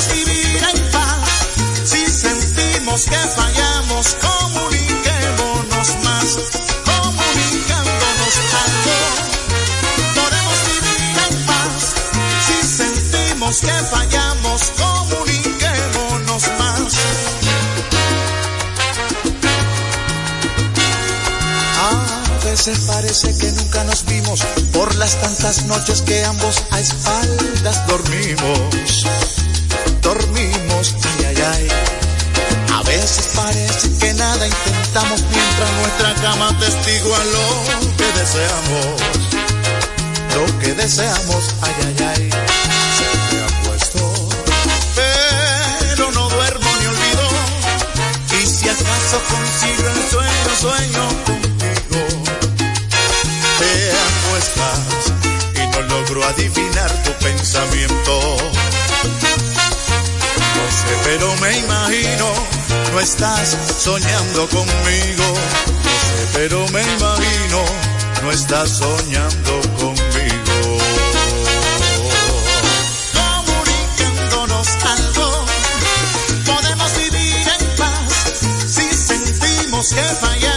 Podemos vivir en paz si sentimos que fallamos, comuniquémonos más, comunicándonos algo. Podemos vivir en paz si sentimos que fallamos, comuniquémonos más. A veces parece que nunca nos vimos por las tantas noches que ambos a espaldas dormimos. Dormimos, ay, ay, ay. A veces parece que nada intentamos mientras nuestra cama testigua lo que deseamos. Lo que deseamos, ay, ay, ay. Se me ha puesto, pero no duermo ni olvido. Y si acaso consigo el sueño, sueño contigo. Te acuestas y no logro adivinar tu pensamiento. Sé, pero me imagino, no estás soñando conmigo. Sé, pero me imagino, no estás soñando conmigo. Comunicándonos algo, podemos vivir en paz. Si sentimos que fallamos,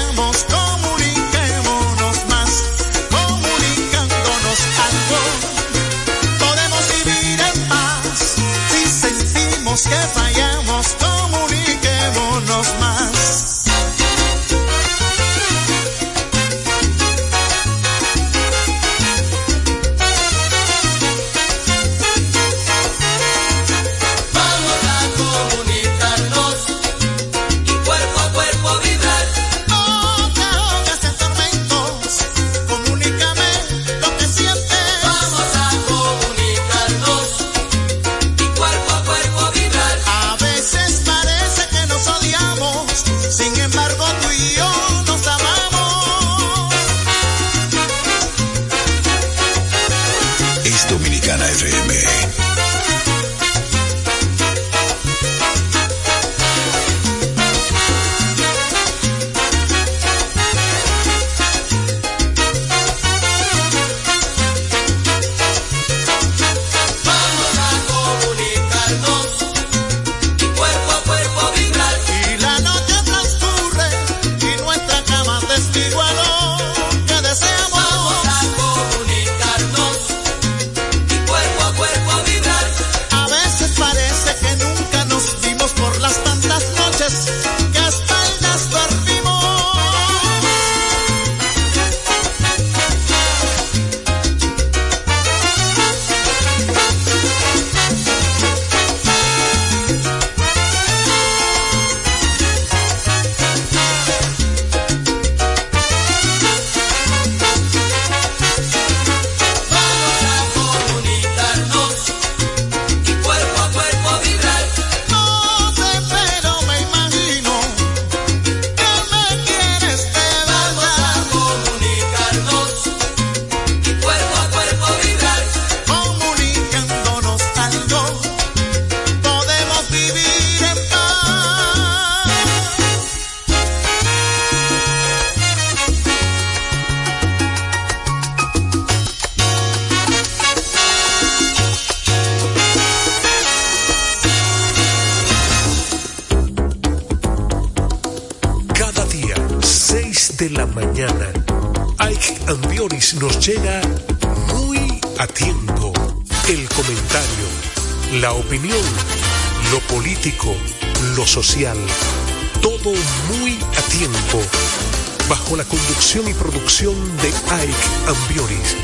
Bajo la conducción y producción de Ike Ambioris.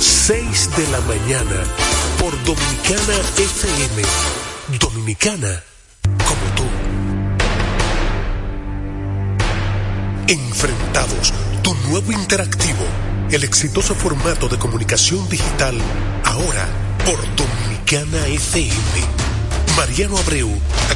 6 de la mañana, por Dominicana FM. Dominicana, como tú. Enfrentados, tu nuevo interactivo, el exitoso formato de comunicación digital, ahora por Dominicana FM. Mariano Abreu,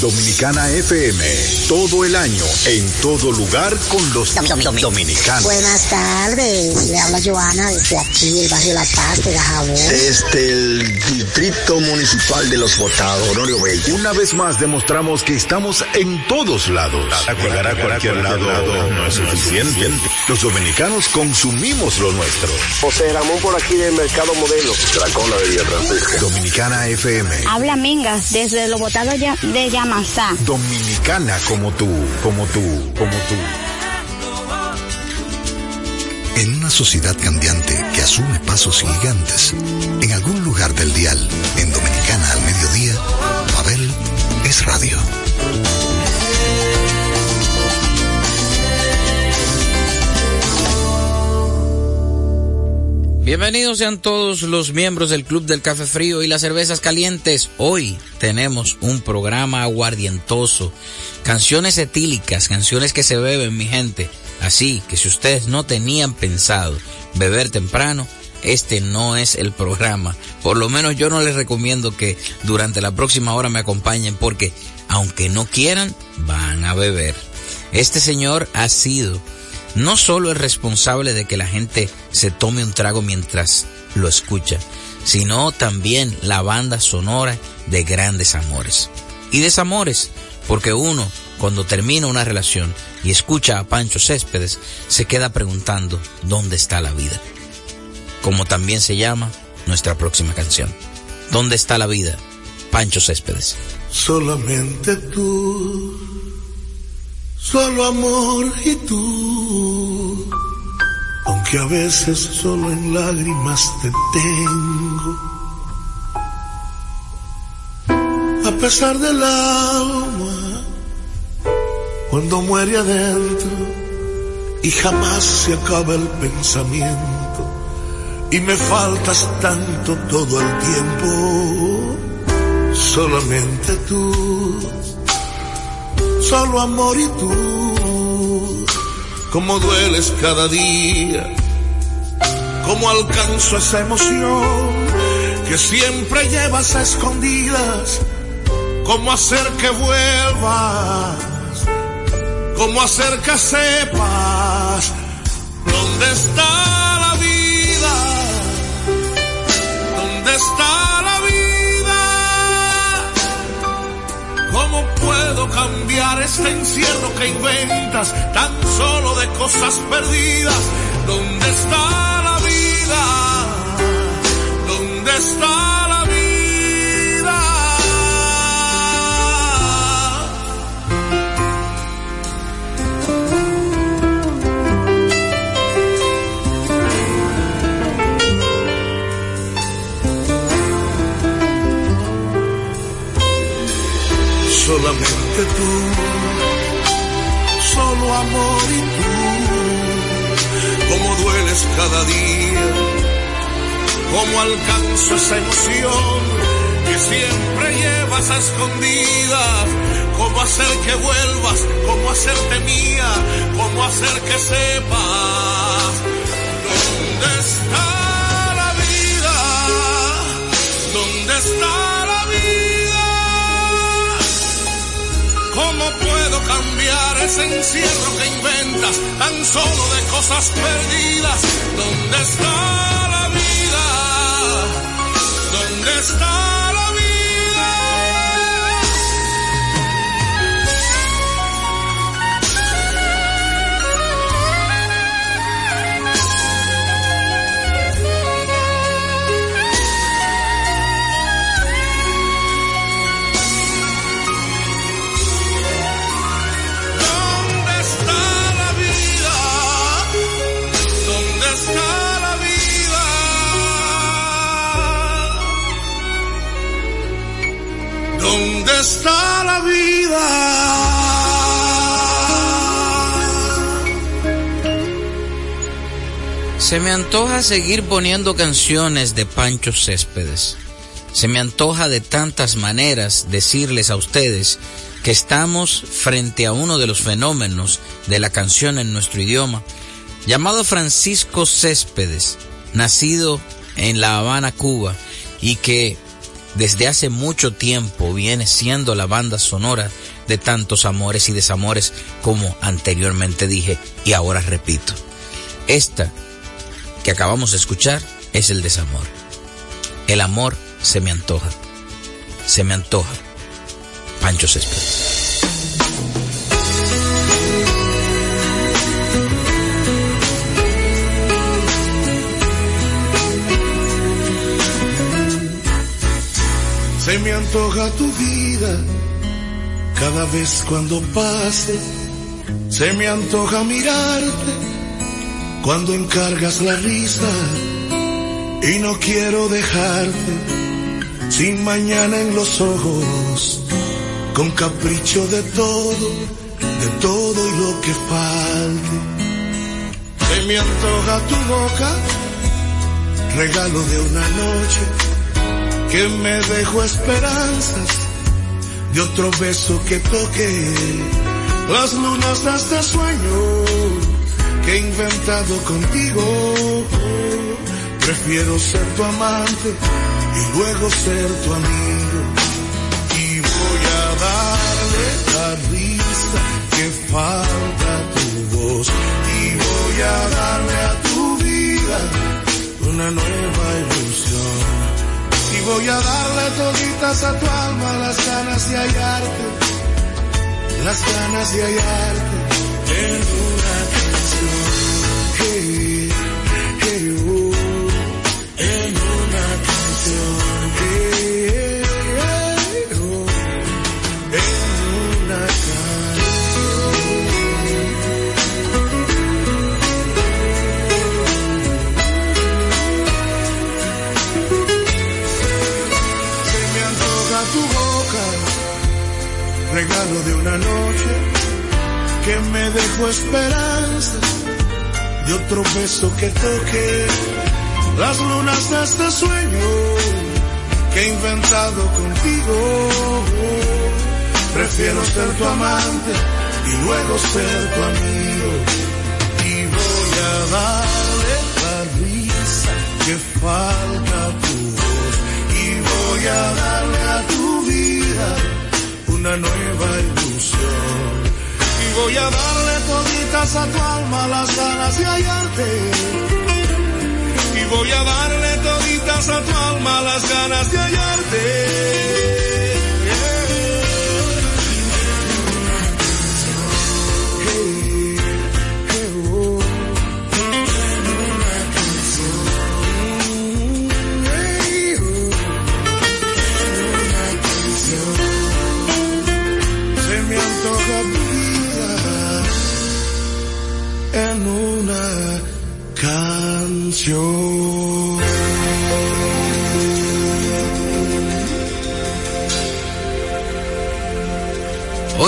Dominicana FM, todo el año, en todo lugar con los dominicanos. Buenas tardes, le habla Joana desde aquí, el barrio La Paz de Gajabón. Desde el Distrito Municipal de Los Botados, Honorio Bello. Una vez más demostramos que estamos en todos lados. Llegar a cualquier lado no es suficiente. Los dominicanos consumimos lo nuestro. José Ramón por aquí del Mercado Modelo. La cola de Villa Francisca. Dominicana FM. Habla Mingas desde Los Botados de Dominicana como tú, como tú, como tú. En una sociedad cambiante que asume pasos gigantes, en algún lugar del dial, en Dominicana al mediodía, Babel es radio. Bienvenidos sean todos los miembros del Club del Café Frío y las Cervezas Calientes. Hoy tenemos un programa aguardientoso, canciones etílicas, canciones que se beben, mi gente. Así que si ustedes no tenían pensado beber temprano, este no es el programa. Por lo menos yo no les recomiendo que durante la próxima hora me acompañen porque, aunque no quieran, van a beber. Este señor ha sido no solo es responsable de que la gente se tome un trago mientras lo escucha, sino también la banda sonora de grandes amores. Y desamores, porque uno, cuando termina una relación y escucha a Pancho Céspedes, se queda preguntando dónde está la vida. Como también se llama nuestra próxima canción. ¿Dónde está la vida? Pancho Céspedes. Solamente tú solo amor y tú. Aunque a veces solo en lágrimas te tengo. A pesar del alma, cuando muere adentro y jamás se acaba el pensamiento y me faltas tanto todo el tiempo, solamente tú solo amor y tú. Como dueles cada día, como alcanzo esa emoción que siempre llevas a escondidas. Cómo hacer que vuelvas, cómo hacer que sepas dónde está la vida, dónde está la ¿Cómo puedo cambiar este encierro que inventas tan solo de cosas perdidas? ¿Dónde está la vida? ¿Dónde está esa emoción que siempre llevas a escondidas, cómo hacer que vuelvas, cómo hacerte mía, cómo hacer que sepas dónde está la vida, dónde está la vida. ¿Cómo puedo cambiar ese encierro que inventas tan solo de cosas perdidas? ¿Dónde está? ¿Dónde está Se me antoja seguir poniendo canciones de Pancho Céspedes. Se me antoja de tantas maneras decirles a ustedes que estamos frente a uno de los fenómenos de la canción en nuestro idioma, llamado Francisco Céspedes, nacido en La Habana, Cuba, y que desde hace mucho tiempo viene siendo la banda sonora de tantos amores y desamores como anteriormente dije y ahora repito. Esta que acabamos de escuchar es el desamor. El amor se me antoja. Se me antoja. Pancho Céspedes. Se me antoja tu vida cada vez cuando pase. Se me antoja mirarte cuando encargas la risa y no quiero dejarte sin mañana en los ojos, con capricho de todo, de todo y lo que falte. Se me antoja tu boca, regalo de una noche que me dejó esperanzas de otro beso que toque las lunas este sueño que he inventado contigo. Prefiero ser tu amante y luego ser tu amigo. Y voy a darle la risa que falta tu voz. Y voy a darle a tu vida una nueva ilusión. Y voy a darle toditas a tu alma las ganas de hallarte, las ganas de hallarte una noche que me dejó esperanza de otro beso que toque las lunas de este sueño que he inventado contigo. Prefiero ser tu amante y luego ser tu amigo. Y voy a darle la risa que falta a tu voz. Y voy a darle a tu vida una nueva ilusión. Y voy a darle toditas a tu alma las ganas de hallarte. Y voy a darle toditas a tu alma las ganas de hallarte.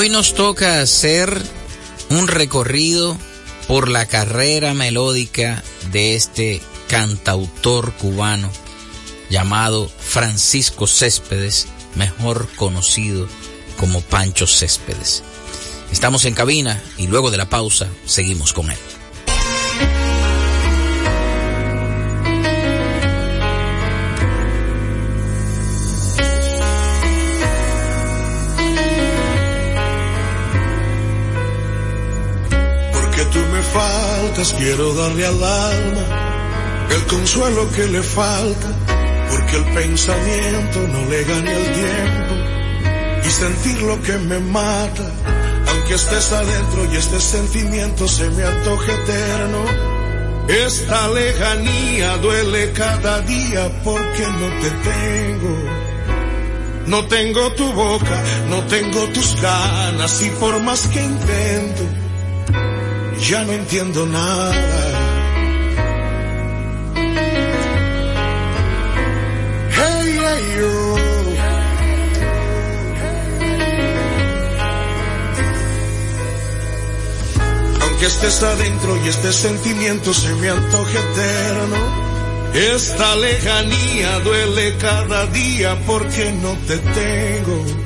Hoy nos toca hacer un recorrido por la carrera melódica de este cantautor cubano llamado Francisco Céspedes, mejor conocido como Pancho Céspedes. Estamos en cabina y luego de la pausa seguimos con él. Quiero darle al alma el consuelo que le falta. Porque el pensamiento no le gane el tiempo y sentir lo que me mata. Aunque estés adentro y este sentimiento se me antoje eterno. Esta lejanía duele cada día porque no te tengo. No tengo tu boca, no tengo tus ganas y por más que intento, ya no entiendo nada. Hey, hey, oh. Aunque estés adentro y este sentimiento se me antoje eterno, esta lejanía duele cada día porque no te tengo.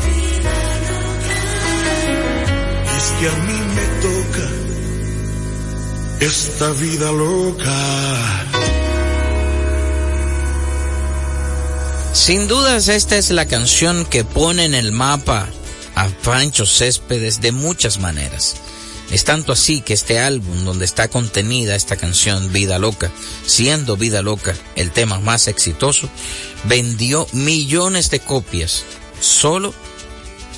Que a mí me toca esta vida loca. Sin dudas esta es la canción que pone en el mapa a Pancho Céspedes de muchas maneras. Es tanto así que este álbum donde está contenida esta canción Vida Loca, siendo Vida Loca el tema más exitoso, vendió millones de copias solo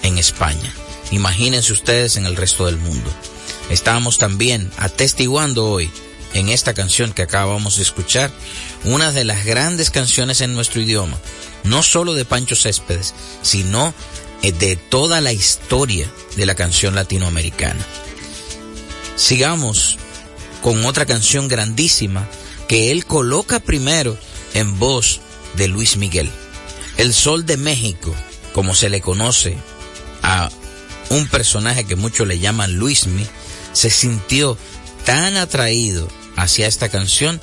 en España. Imagínense ustedes en el resto del mundo. Estamos también atestiguando hoy en esta canción que acabamos de escuchar una de las grandes canciones en nuestro idioma, no solo de Pancho Céspedes, sino de toda la historia de la canción latinoamericana. Sigamos con otra canción grandísima que él coloca primero en voz de Luis Miguel. El Sol de México, como se le conoce a un personaje que muchos le llaman Luismi, se sintió tan atraído hacia esta canción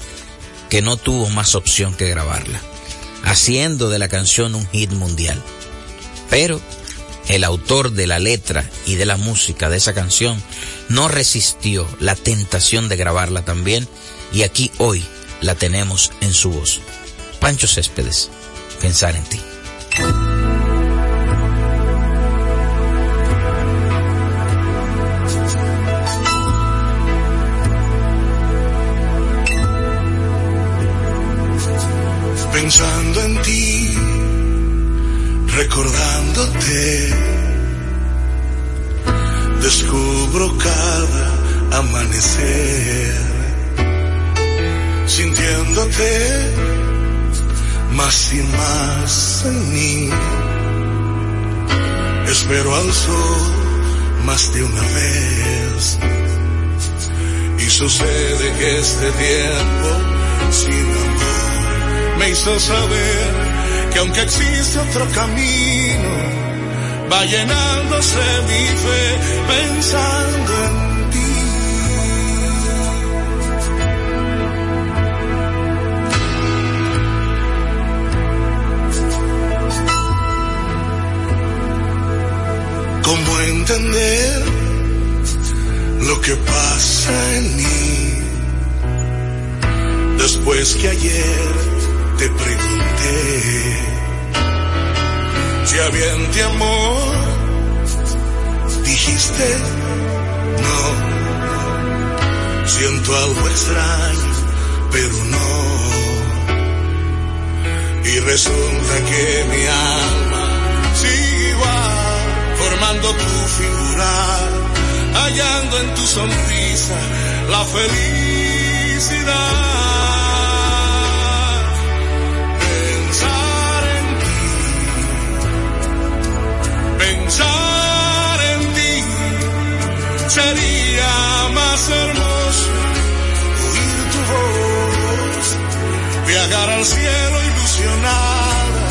que no tuvo más opción que grabarla, haciendo de la canción un hit mundial. Pero el autor de la letra y de la música de esa canción no resistió la tentación de grabarla también y aquí hoy la tenemos en su voz. Pancho Céspedes, pensar en ti. Recordándote, descubro cada amanecer, sintiéndote más y más en mí. Espero al sol más de una vez. Y sucede que este tiempo sin amor me hizo saber que aunque existe otro camino, va llenándose mi fe pensando en ti. ¿Cómo entender lo que pasa en mí? Después que ayer te pregunté si había amor, dijiste no. Siento algo extraño, pero no. Y resulta que mi alma sigue formando tu figura, hallando en tu sonrisa la felicidad. Pensar en ti, sería más hermoso. Oír tu voz, viajar al cielo ilusionada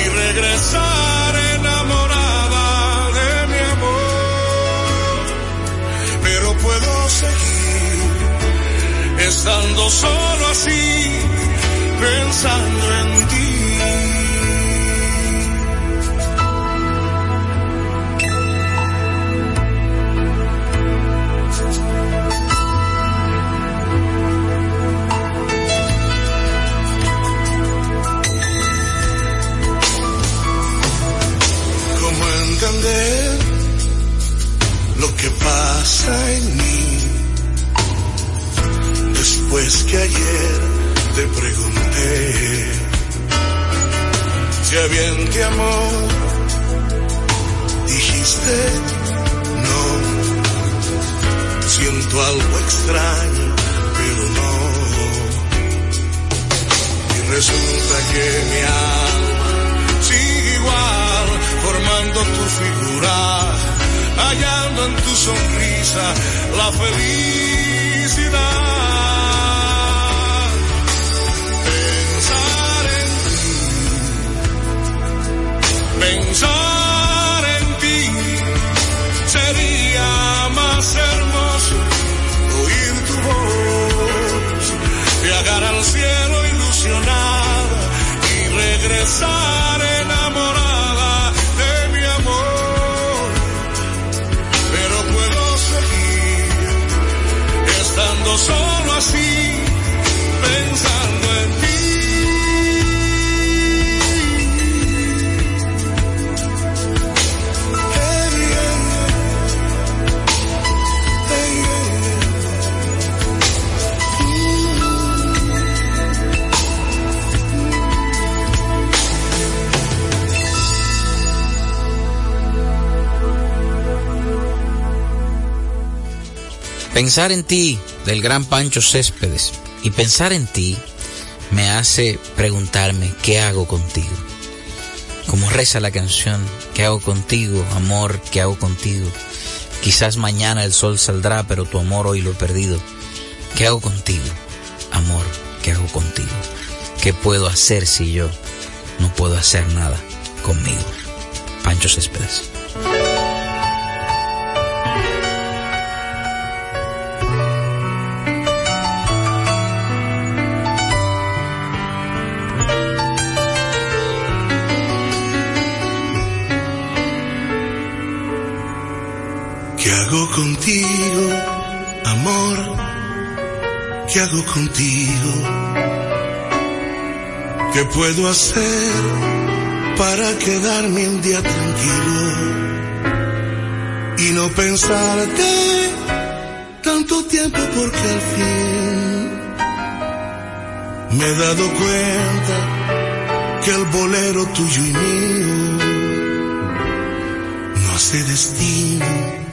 y regresar enamorada de mi amor. Pero puedo seguir estando solo así, pensando en ti. Pensar en ti del gran Pancho Céspedes y pensar en ti me hace preguntarme qué hago contigo. Como reza la canción, ¿qué hago contigo, amor? ¿Qué hago contigo? Quizás mañana el sol saldrá, pero tu amor hoy lo he perdido. ¿Qué hago contigo, amor? ¿Qué hago contigo? ¿Qué puedo hacer si yo no puedo hacer nada conmigo? Pancho Céspedes. Contigo, amor? ¿Qué hago contigo? ¿Qué puedo hacer para quedarme un día tranquilo y no pensarte tanto tiempo porque al fin me he dado cuenta que el bolero tuyo y mío no hace destino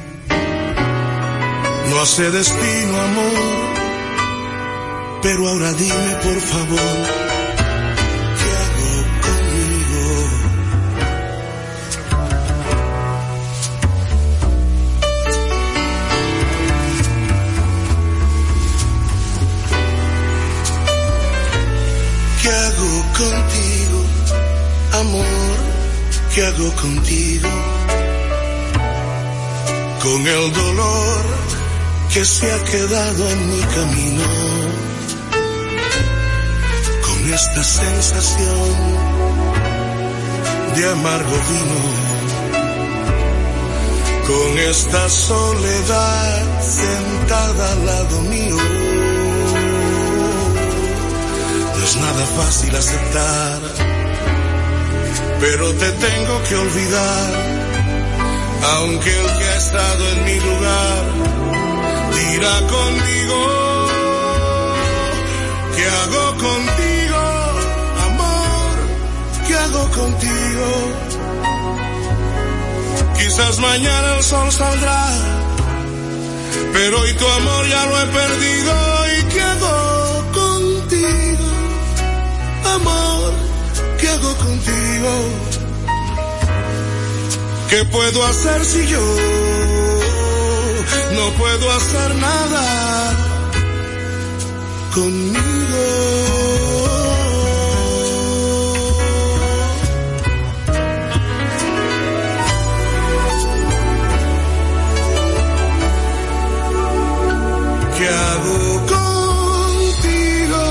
no hace destino, amor. Pero ahora dime, por favor, ¿qué hago conmigo? ¿Qué hago contigo, amor? ¿Qué hago contigo? Con el dolor que se ha quedado en mi camino. Con esta sensación de amargo vino, con esta soledad sentada al lado mío. No es nada fácil aceptar, pero te tengo que olvidar, aunque el que ha estado en mi lugar dirá conmigo, ¿qué hago contigo, amor? ¿Qué hago contigo? Quizás mañana el sol saldrá, pero hoy tu amor ya lo he perdido. ¿Y qué hago contigo, amor? ¿Qué hago contigo? ¿Qué puedo hacer si yo no puedo hacer nada conmigo? ¿Qué hago contigo,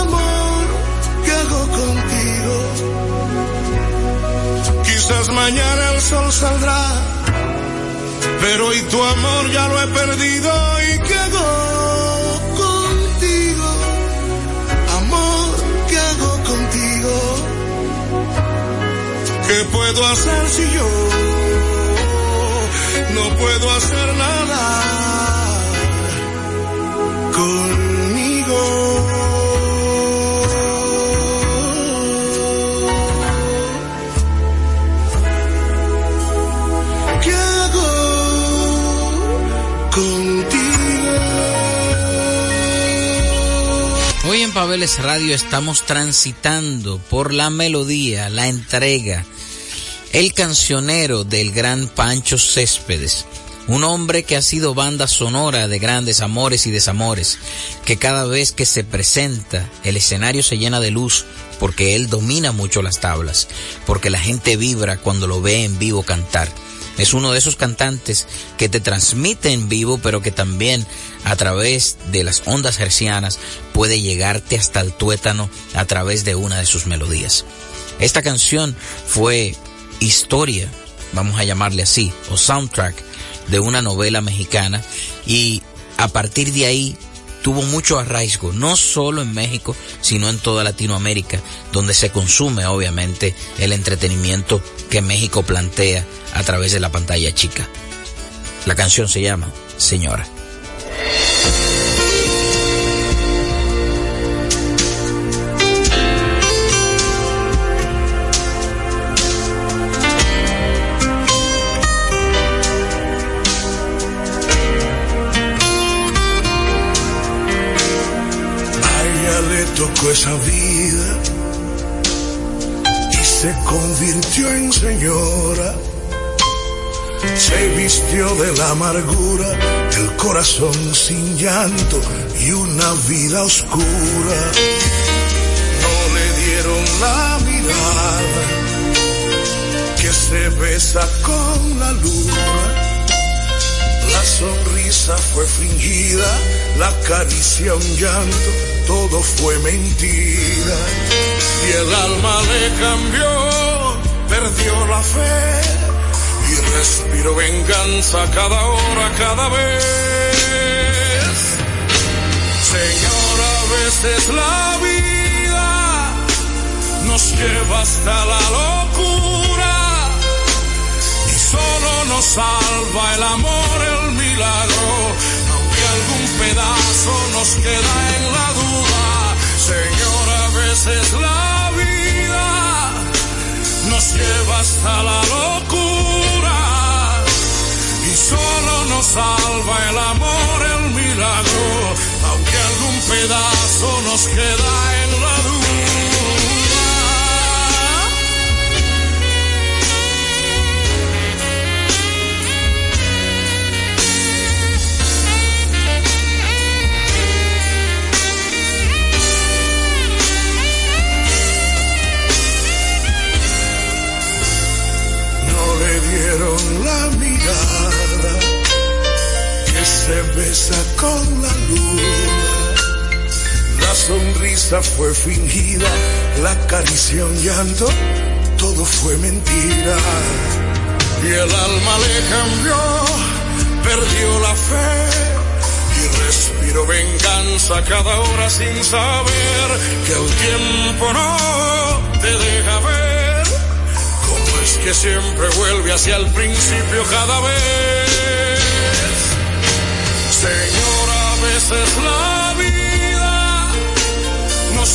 amor? ¿Qué hago contigo? Quizás mañana el sol saldrá, pero hoy tu amor ya lo he perdido. ¿Y hago contigo, amor? ¿Qué hago contigo? ¿Qué puedo hacer si yo no puedo hacer nada? Pabeles Radio estamos transitando por la melodía, la entrega, el cancionero del gran Pancho Céspedes. Un hombre que ha sido banda sonora de grandes amores y desamores, que cada vez que se presenta el escenario se llena de luz porque él domina mucho las tablas, porque la gente vibra cuando lo ve en vivo cantar. Es uno de esos cantantes que te transmite en vivo, pero que también a través de las ondas hercianas puede llegarte hasta el tuétano a través de una de sus melodías. Esta canción fue historia, vamos a llamarle así, o soundtrack de una novela mexicana y a partir de ahí tuvo mucho arraigo, no solo en México, sino en toda Latinoamérica, donde se consume obviamente el entretenimiento que México plantea a través de la pantalla chica. La canción se llama Señora. Tocó esa vida y se convirtió en señora. Se vistió de la amargura, el corazón sin llanto y una vida oscura. No le dieron la mirada que se besa con la luna. La sonrisa fue fingida, la caricia un llanto, todo fue mentira. Y el alma le cambió, perdió la fe y respiró venganza cada hora, cada vez. Señora, a veces la vida nos lleva hasta la locura y solo nos salva el amor, el milagro, aunque algún pedazo nos queda en la duda. Señora, a veces la nos lleva hasta la locura. Y solo nos salva el amor, el milagro, aunque algún pedazo nos queda en la fue fingida, la caricia un llanto, todo fue mentira. Y el alma le cambió, perdió la fe y respiró venganza cada hora sin saber que el tiempo no te deja ver cómo es que siempre vuelve hacia el principio cada vez. Señora, a veces la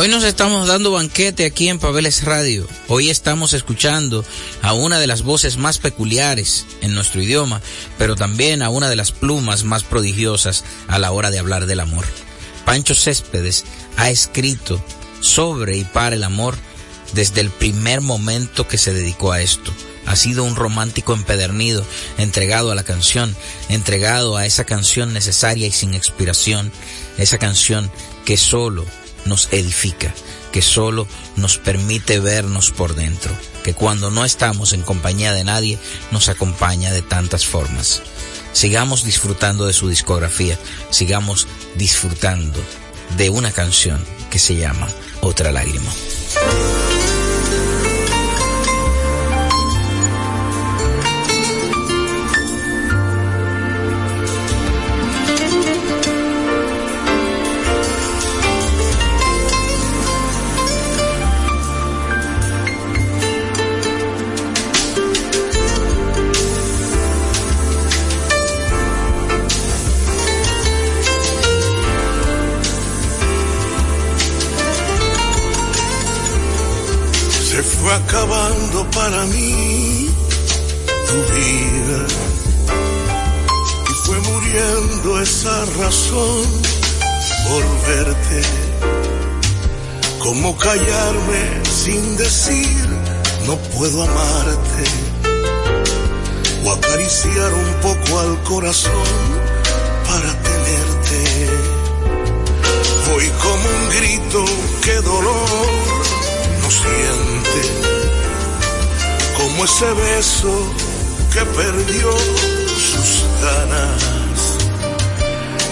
Hoy nos estamos dando banquete aquí en Pabeles Radio. Hoy estamos escuchando a una de las voces más peculiares en nuestro idioma, pero también a una de las plumas más prodigiosas a la hora de hablar del amor. Pancho Céspedes ha escrito sobre y para el amor desde el primer momento que se dedicó a esto. Ha sido un romántico empedernido, entregado a la canción, entregado a esa canción necesaria y sin expiración, esa canción que solo nos edifica, que solo nos permite vernos por dentro, que cuando no estamos en compañía de nadie nos acompaña de tantas formas. Sigamos disfrutando de su discografía, sigamos disfrutando de una canción que se llama Otra lágrima. Para mí tu vida y fue muriendo esa razón por verte. Como callarme sin decir no puedo amarte o acariciar un poco al corazón para tenerte. Voy como un grito que dolor no siente como ese beso que perdió sus ganas.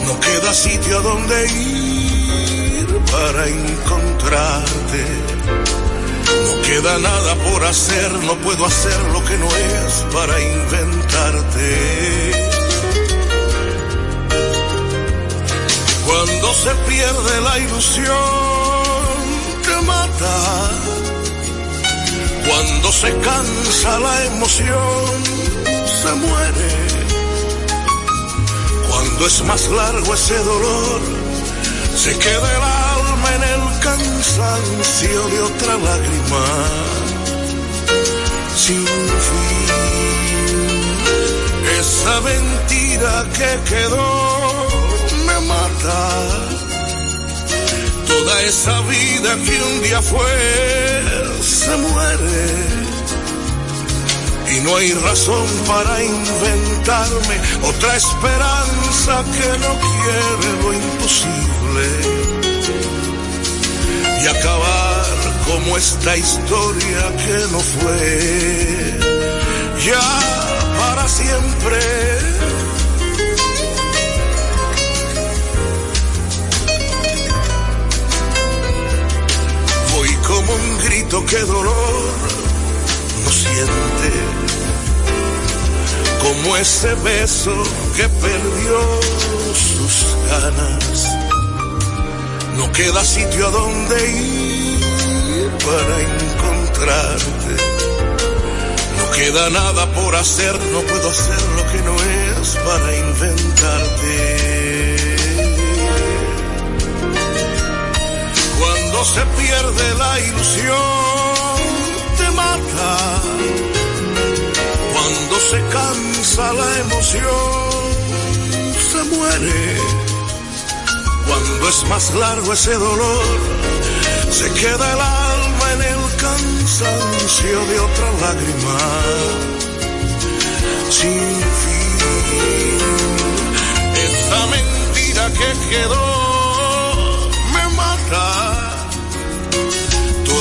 No queda sitio a donde ir para encontrarte. No queda nada por hacer, no puedo hacer lo que no es para inventarte. Cuando se pierde la ilusión, te mata cuando se cansa la emoción, se muere. Cuando es más largo ese dolor, se queda el alma en el cansancio de otra lágrima. Sin fin, esa mentira que quedó me mata Toda esa vida que un día fue se muere. Y no hay razón para inventarme otra esperanza que no quiere lo imposible. Y acabar como esta historia que no fue. Ya para siempre como un grito que dolor no siente, como ese beso que perdió sus ganas. No queda sitio a donde ir para encontrarte. No queda nada por hacer, no puedo hacer lo que no es para inventarte. Se pierde la ilusión, te mata. Cuando se cansa la emoción, se muere. Cuando es más largo ese dolor, se queda el alma en el cansancio de otra lágrima. Sin fin, esa mentira que quedó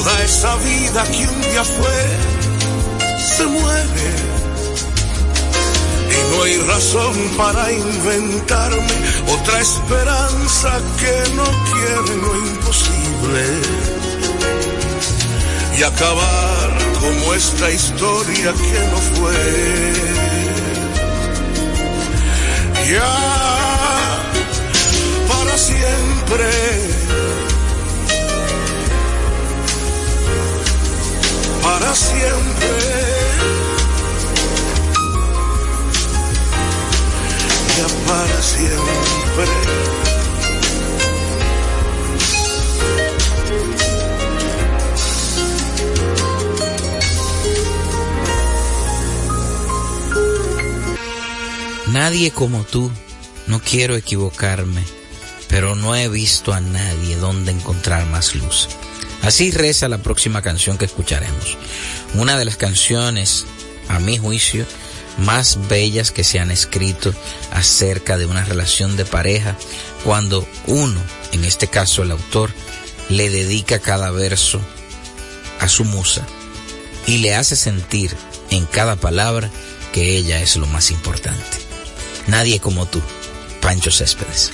Toda esa vida que un día fue se muere. Y no hay razón para inventarme otra esperanza que no quiere lo imposible. Y acabar como esta historia que no fue. Ya para siempre para siempre. Ya para siempre. Nadie como tú, no quiero equivocarme, pero no he visto a nadie donde encontrar más luz. Así reza la próxima canción que escucharemos. Una de las canciones, a mi juicio, más bellas que se han escrito acerca de una relación de pareja cuando uno, en este caso el autor, le dedica cada verso a su musa y le hace sentir en cada palabra que ella es lo más importante. Nadie como tú, Pancho Céspedes.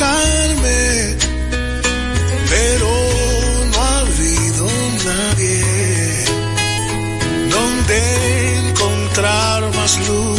Equivocarme, pero no ha habido nadie donde encontrar más luz.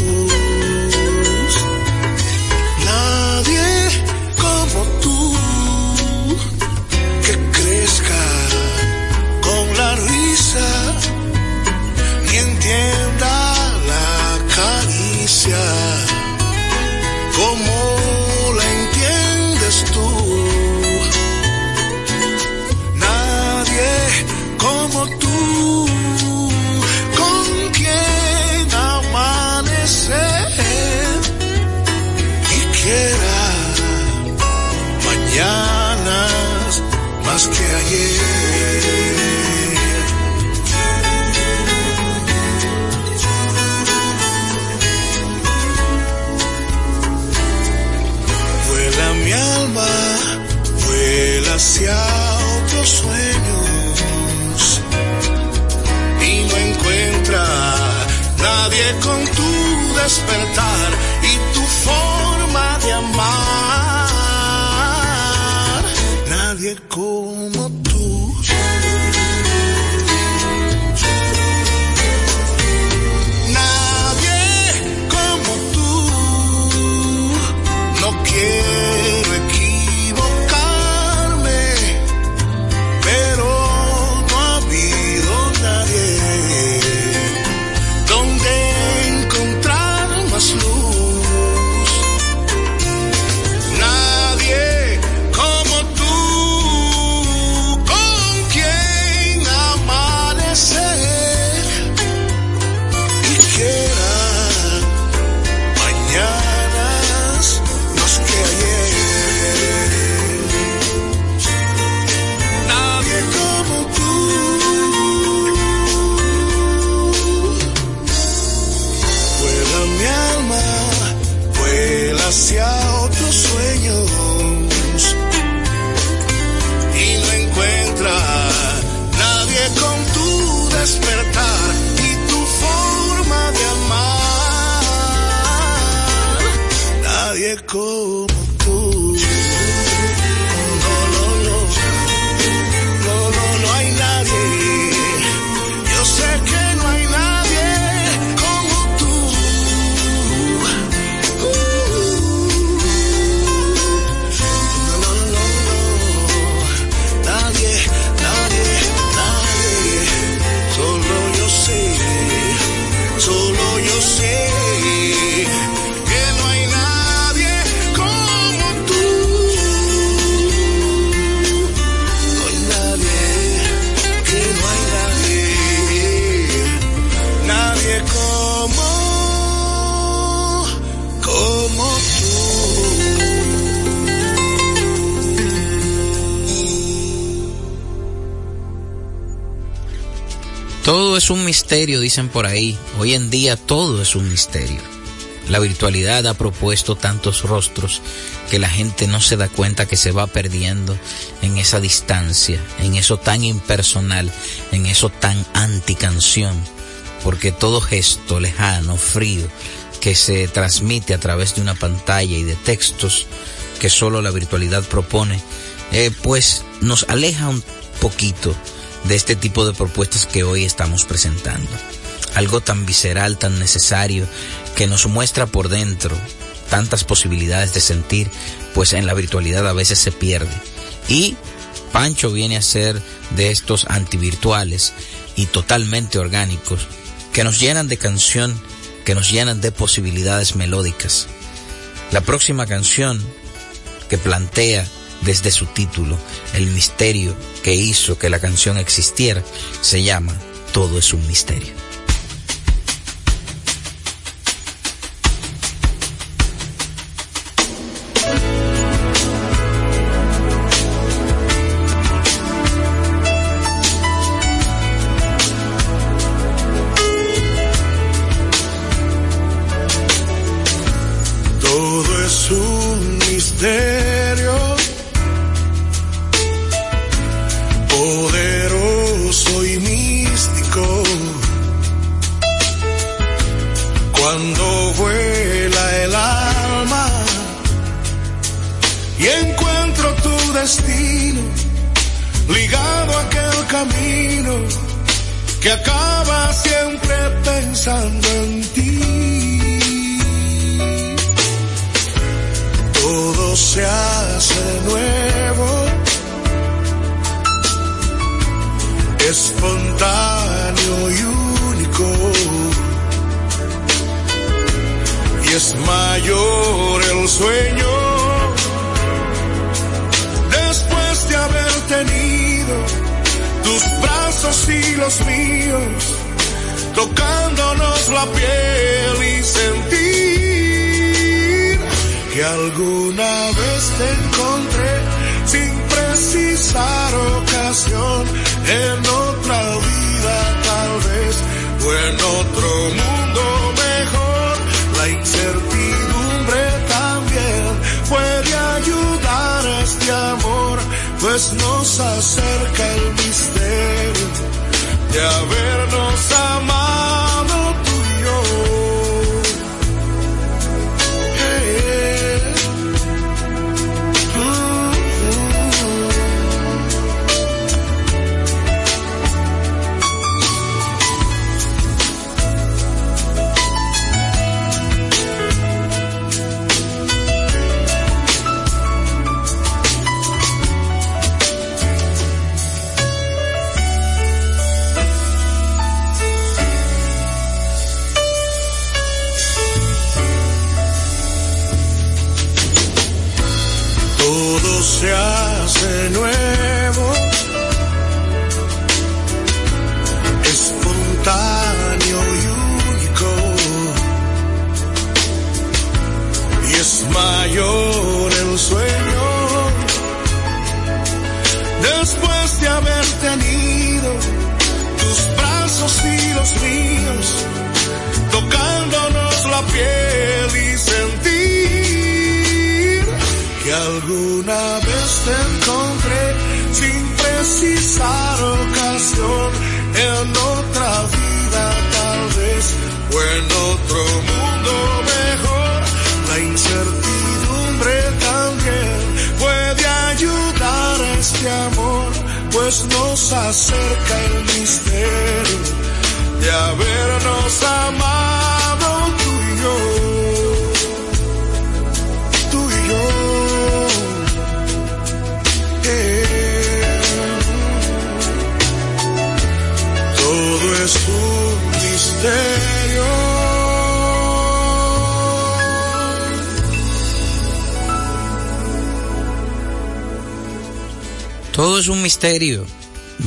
Hacia otros sueños y no encuentra nadie con tu despertar y tu forma de amar. Nadie como despertar y tu forma de amar. Nadie como es un misterio, dicen por ahí. Hoy en día todo es un misterio. La virtualidad ha propuesto tantos rostros que la gente no se da cuenta que se va perdiendo en esa distancia, en eso tan impersonal, en eso tan anticanción, porque todo gesto lejano, frío, que se transmite a través de una pantalla y de textos que solo la virtualidad propone, eh, pues nos aleja un poquito de este tipo de propuestas que hoy estamos presentando. Algo tan visceral, tan necesario, que nos muestra por dentro tantas posibilidades de sentir, pues en la virtualidad a veces se pierde. Y Pancho viene a ser de estos antivirtuales y totalmente orgánicos que nos llenan de canción, que nos llenan de posibilidades melódicas. La próxima canción que plantea desde su título el misterio que hizo que la canción existiera se llama Todo es un misterio.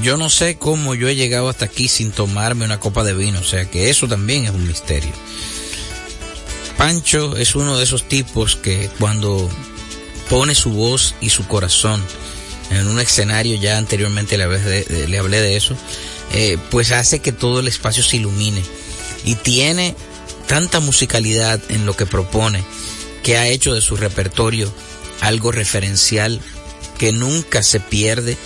Yo no sé cómo yo he llegado hasta aquí sin tomarme una copa de vino, o sea que eso también es un misterio. Pancho es uno de esos tipos que cuando pone su voz y su corazón en un escenario, ya anteriormente le hablé de, le hablé de eso, eh, pues hace que todo el espacio se ilumine y tiene tanta musicalidad en lo que propone que ha hecho de su repertorio algo referencial que nunca se pierde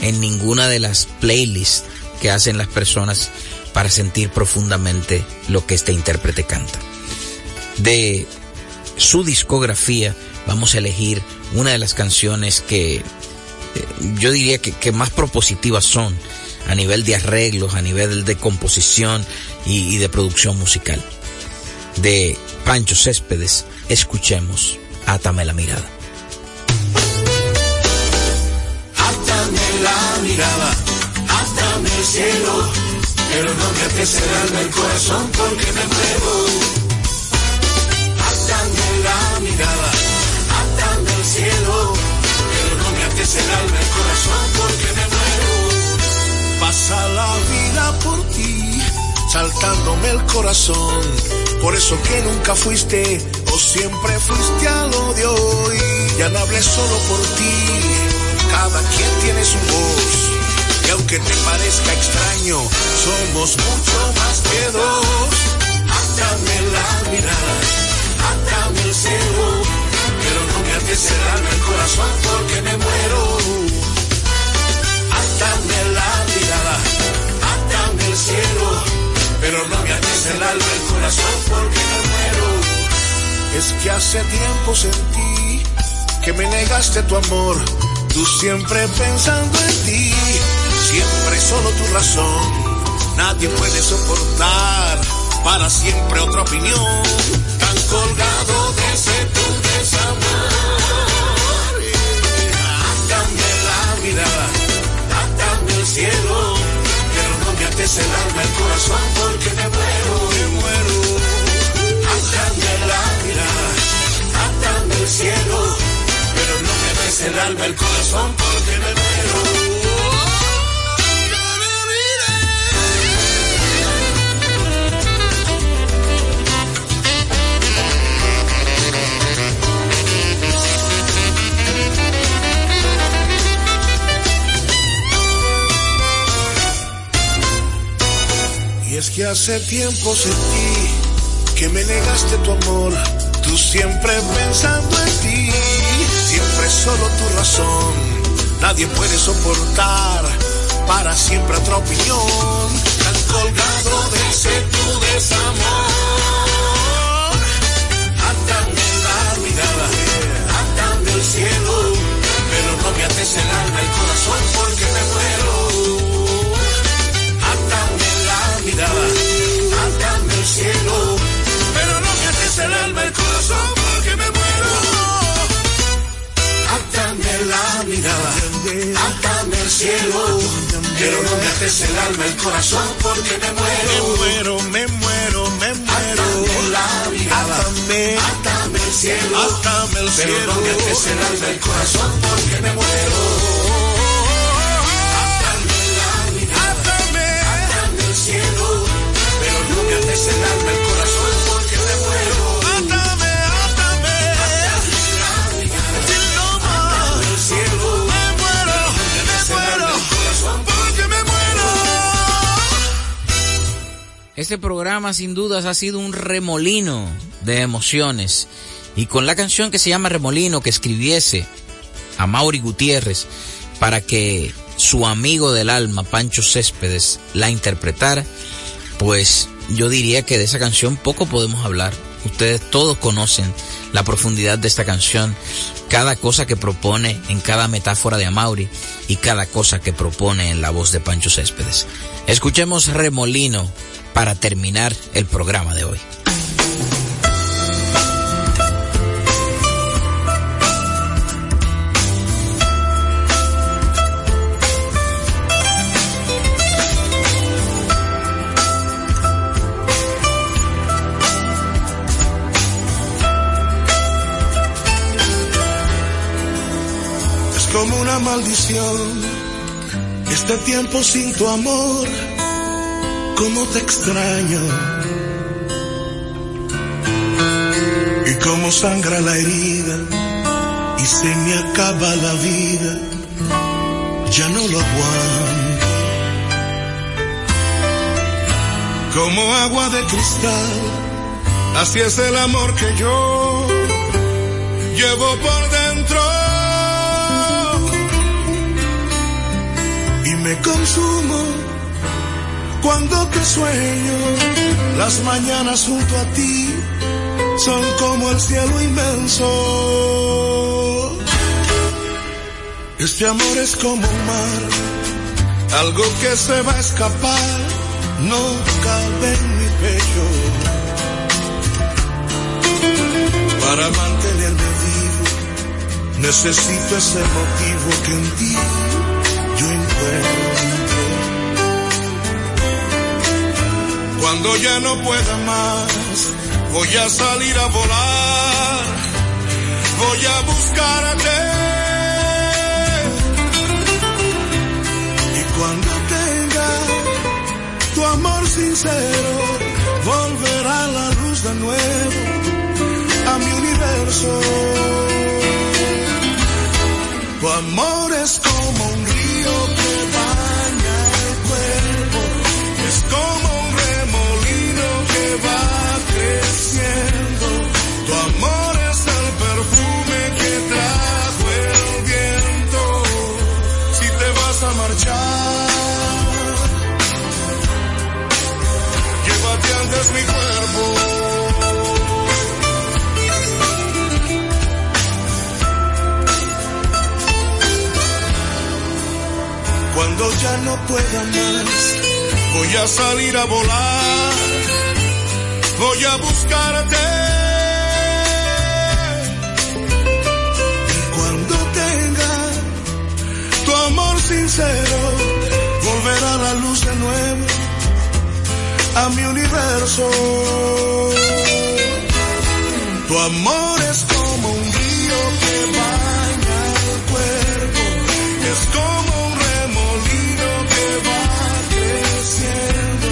en ninguna de las playlists que hacen las personas para sentir profundamente lo que este intérprete canta. De su discografía vamos a elegir una de las canciones que eh, yo diría que, más propositivas son a nivel de arreglos, a nivel de composición y, y de producción musical. De Pancho Céspedes, escuchemos Átame la mirada. Mirada, átame el cielo, pero no me ates el corazón porque me muero. Átame la mirada, átame el cielo, pero no me ates el corazón porque me muero. Pasa la vida por ti, saltándome el corazón, por eso que nunca fuiste o siempre fuiste a lo de hoy. Ya no hablé solo por ti, cada quien tiene su voz. Y aunque te parezca extraño, somos mucho más que dos. Átame la mirada, átame el cielo, pero no me ates el alma, el corazón porque me muero. Átame la mirada, átame el cielo, pero no me ates el alma, el corazón porque me muero. Es que hace tiempo sentí que me negaste tu amor, tú siempre pensando en ti, siempre solo tu razón. Nadie puede soportar para siempre otra opinión, tan colgado de ese tu desamor. Átame la mirada, el cielo, pero no me ates el alma, el corazón porque me muero, me muero. Átame la mirada, átame el cielo, pero no me alma, el corazón porque me muero. Y es que hace tiempo sentí que me negaste tu amor, tú siempre pensando en ti, siempre solo tu razón, nadie puede soportar para siempre otra opinión, tan colgado de ese tu desamor. Átame la mirada, átame el cielo, pero no me ates el alma, el corazón porque me muero. Átame la mirada, átame el cielo, pero no me ates el alma, el corazón porque me muero. Átame la mirada, átame el cielo, pero no me ates el alma, el corazón porque me muero. Me muero, me muero, me muero. Átame la mirada, átame, átame el cielo, átame el cielo, pero no me ates el alma, el corazón porque me muero. Átame el cielo, pero no me ates el alma, Este programa sin dudas ha sido un remolino de emociones y con la canción que se llama Remolino que escribiese a Mauri Gutiérrez para que su amigo del alma Pancho Céspedes la interpretara, pues yo diría que de esa canción poco podemos hablar. Ustedes todos conocen la profundidad de esta canción, cada cosa que propone en cada metáfora de Amaury y cada cosa que propone en la voz de Pancho Céspedes. Escuchemos Remolino para terminar el programa de hoy. Es como una maldición este tiempo sin tu amor, cómo te extraño. Y cómo sangra la herida y se me acaba la vida, ya no lo aguanto. Como agua de cristal, así es el amor que yo llevo por dentro. y me consumo cuando te sueño. Las mañanas junto a ti son como el cielo inmenso. Este amor es como un mar, algo que se va a escapar, no cabe en mi pecho. Para mantenerme vivo, necesito ese motivo que en ti yo encuentro. Cuando ya no pueda más, voy a salir a volar, voy a buscarte. Y cuando tenga tu amor sincero, volverá la luz de nuevo a mi universo. Tu amor es como mi cuerpo. Cuando ya no pueda más, voy a salir a volar, voy a buscarte. Y cuando tenga tu amor sincero, volverá la luz de nuevo a mi universo. Tu amor es como un río que baña el cuerpo, es como un remolino que va creciendo.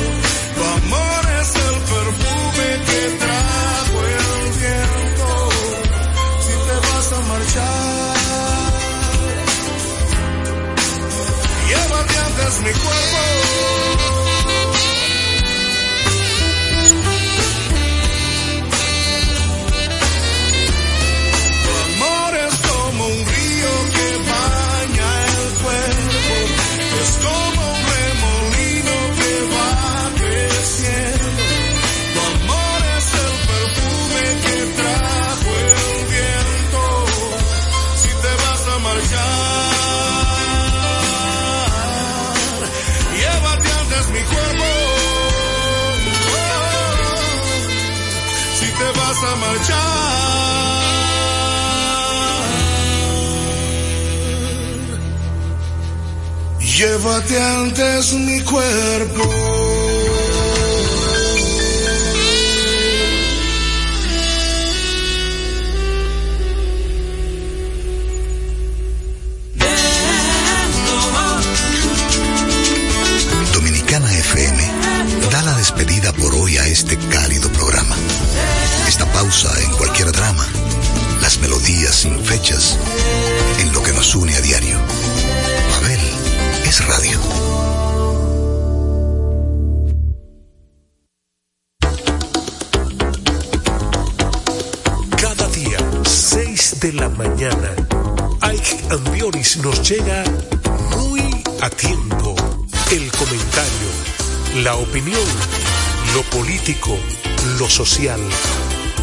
Tu amor es el perfume que trajo el viento. Si te vas a marchar, llévate antes mi cuerpo. Vas a marchar, llévate antes mi cuerpo. Opinión, lo político, lo social,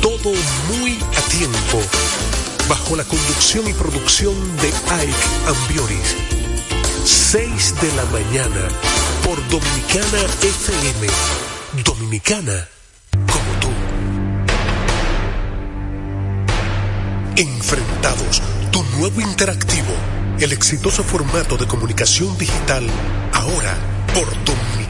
todo muy a tiempo. Bajo la conducción y producción de Ike Ambioris. 6 de la mañana por Dominicana FM. Dominicana como tú. Enfrentados, tu nuevo interactivo, el exitoso formato de comunicación digital, ahora por Dominicana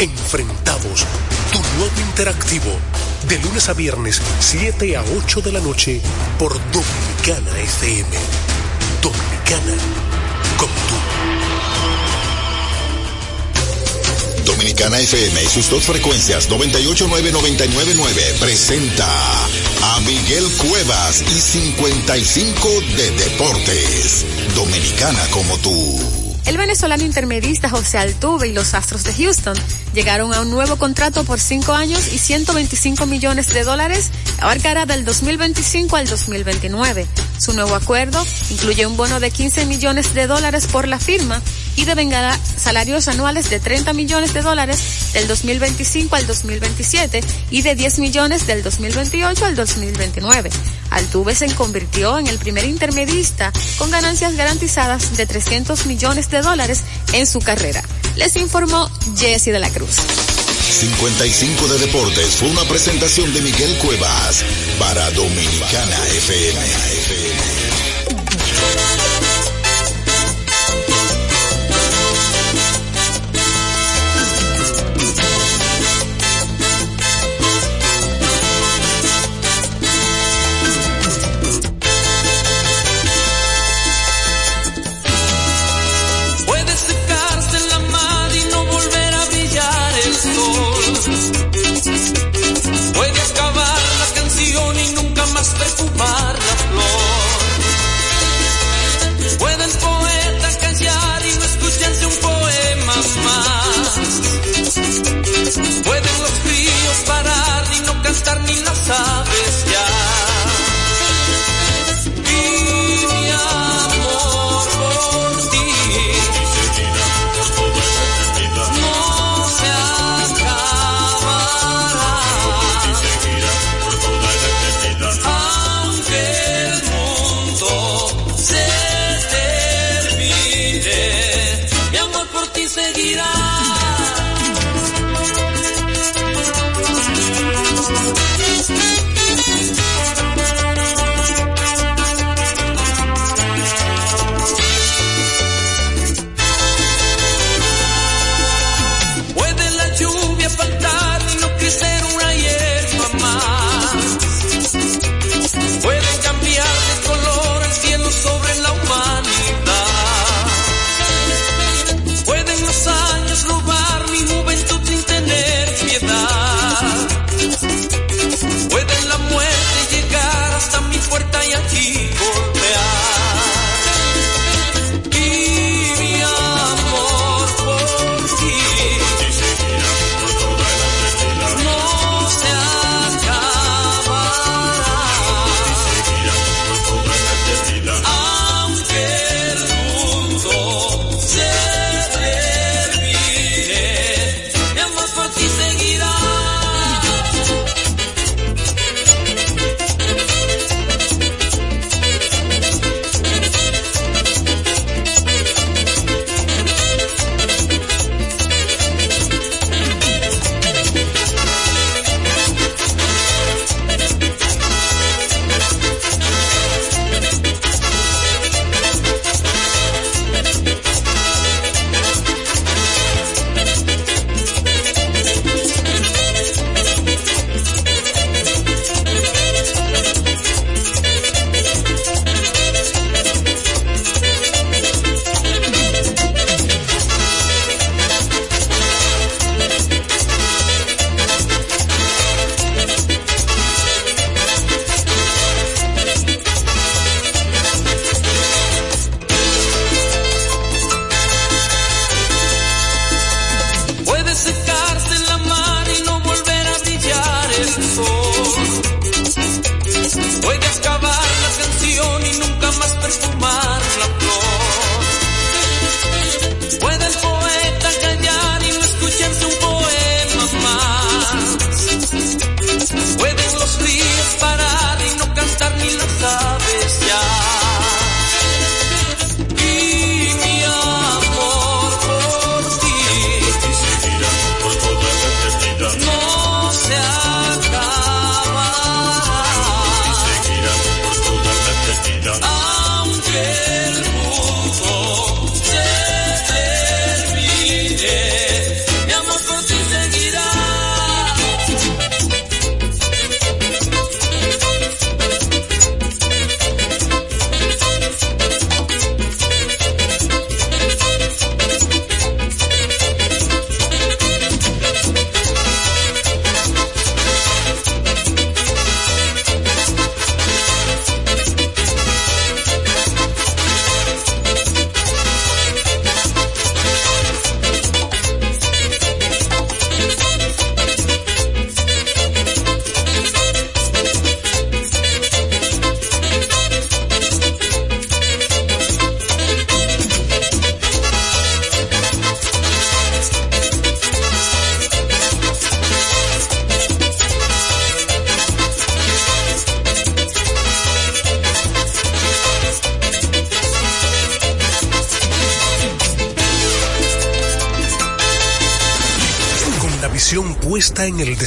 Enfrentados, tu nuevo interactivo, de lunes a viernes, 7 a 8 de la noche, por Dominicana FM. Dominicana, como tú. Dominicana FM y sus dos frecuencias 989-999 presenta a Miguel Cuevas y 55 de Deportes. Dominicana como tú. El venezolano intermedista José Altuve y los Astros de Houston llegaron a un nuevo contrato por cinco años y 125 millones de dólares abarcará del 2025 al 2029. Su nuevo acuerdo incluye un bono de 15 millones de dólares por la firma y devengará salarios anuales de 30 millones de dólares del 2025 al 2027 y de 10 millones del 2028 al 2029. Altuve se convirtió en el primer intermedista con ganancias garantizadas de 300 millones de dólares en su carrera. Les informó Jesse de la Cruz. 55 de Deportes fue una presentación de Miguel Cuevas para Dominicana FM. Cantar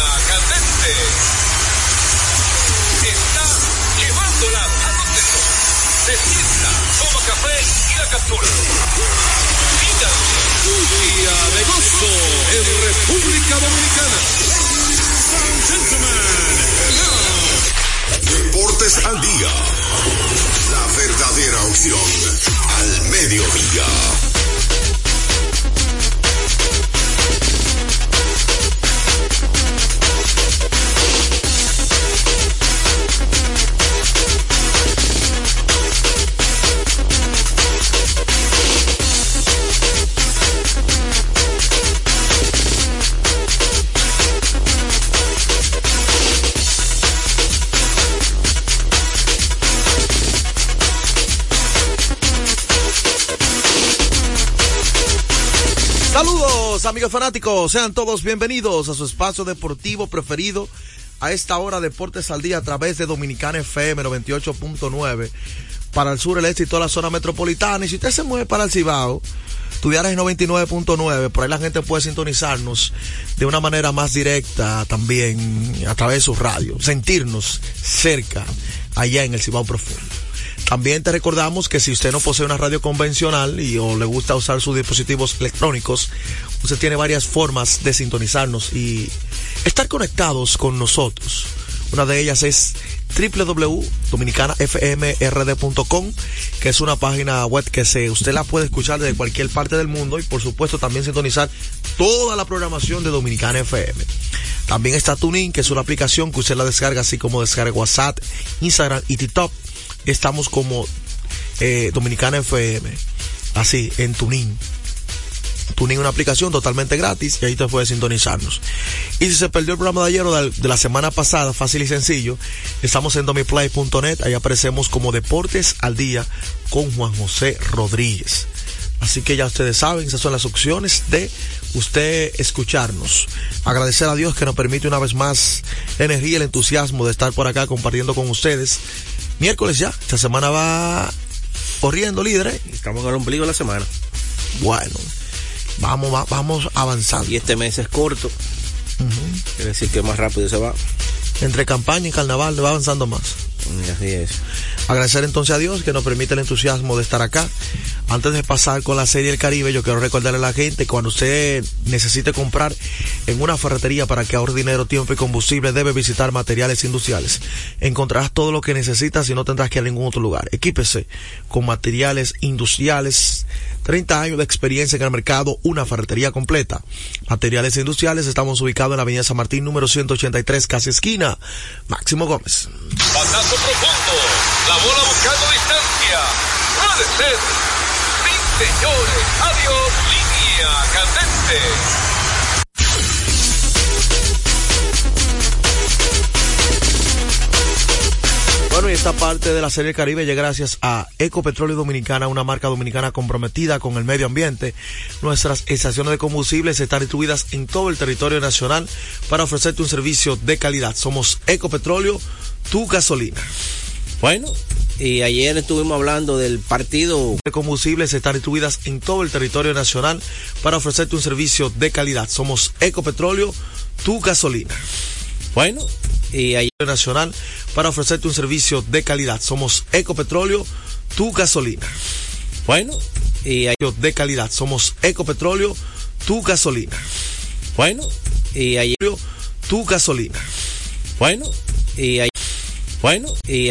Línea candente. Está llevándola a donde sienta, toma café y la captura. Mira, día de gozo en República Dominicana. Deportes al día. La verdadera opción al mediodía. Fanáticos, sean todos bienvenidos a su espacio deportivo preferido a esta hora Deportes al Día a través de Dominicana FM 98.9 para el sur, el este y toda la zona metropolitana. Y si usted se mueve para el Cibao, Tuviaras en 99.9, por ahí la gente puede sintonizarnos de una manera más directa también a través de su radio, sentirnos cerca allá en el Cibao Profundo. También te recordamos que si usted no posee una radio convencional y o le gusta usar sus dispositivos electrónicos, usted tiene varias formas de sintonizarnos y estar conectados con nosotros. Una de ellas es www.dominicanafmrd.com, que es una página web que se, usted la puede escuchar desde cualquier parte del mundo y por supuesto también sintonizar toda la programación de Dominicana FM. También está Tuning, que es una aplicación que usted la descarga así como descarga WhatsApp, Instagram y TikTok. Estamos como eh, Dominicana FM, así en Tuning. Tuning una aplicación totalmente gratis y ahí te puedes sintonizarnos. Y si se perdió el programa de ayer o de, la semana pasada, fácil y sencillo, estamos en domiplay.net, ahí aparecemos como Deportes al Día con Juan José Rodríguez. Así que ya ustedes saben, esas son las opciones de usted escucharnos. Agradecer a Dios que nos permite una vez más la energía y el entusiasmo de estar por acá compartiendo con ustedes. Miércoles ya, esta semana va corriendo, líderes. Estamos en el ombligo de la semana. Bueno, vamos, va, vamos avanzando. Y este mes es corto. Uh -huh. Quiere decir que más rápido se va. Entre campaña y carnaval va avanzando más. Y así es. Agradecer entonces a Dios que nos permite el entusiasmo de estar acá. Antes de pasar con la serie El Caribe, yo quiero recordarle a la gente cuando usted necesite comprar en una ferretería para que ahorre dinero, tiempo y combustible, debe visitar materiales industriales. Encontrarás todo lo que necesitas y no tendrás que ir a ningún otro lugar. Equípese con materiales industriales. 30 años de experiencia en el mercado, una ferretería completa. Materiales industriales, estamos ubicados en la Avenida San Martín, número 183, casi esquina. Máximo Gómez. Patazo profundo, la bola buscando distancia. Puede ser. Sí, señores, adiós, línea candente. Bueno, y esta parte de la serie Caribe llega gracias a Ecopetróleo Dominicana, una marca dominicana comprometida con el medio ambiente. Nuestras estaciones de combustibles están distribuidas en todo el territorio nacional para ofrecerte un servicio de calidad. Somos Ecopetróleo, tu gasolina. Bueno, y ayer estuvimos hablando del partido de combustibles están distribuidas en todo el territorio nacional para ofrecerte un servicio de calidad. Somos Ecopetróleo, tu gasolina. Bueno, y ayer nacional para ofrecerte un servicio de calidad. Somos Ecopetróleo, tu gasolina. Bueno, y ayer de calidad. Somos Ecopetróleo, tu gasolina. Bueno, y ayer tu gasolina. Bueno, y ayer bueno, y ayer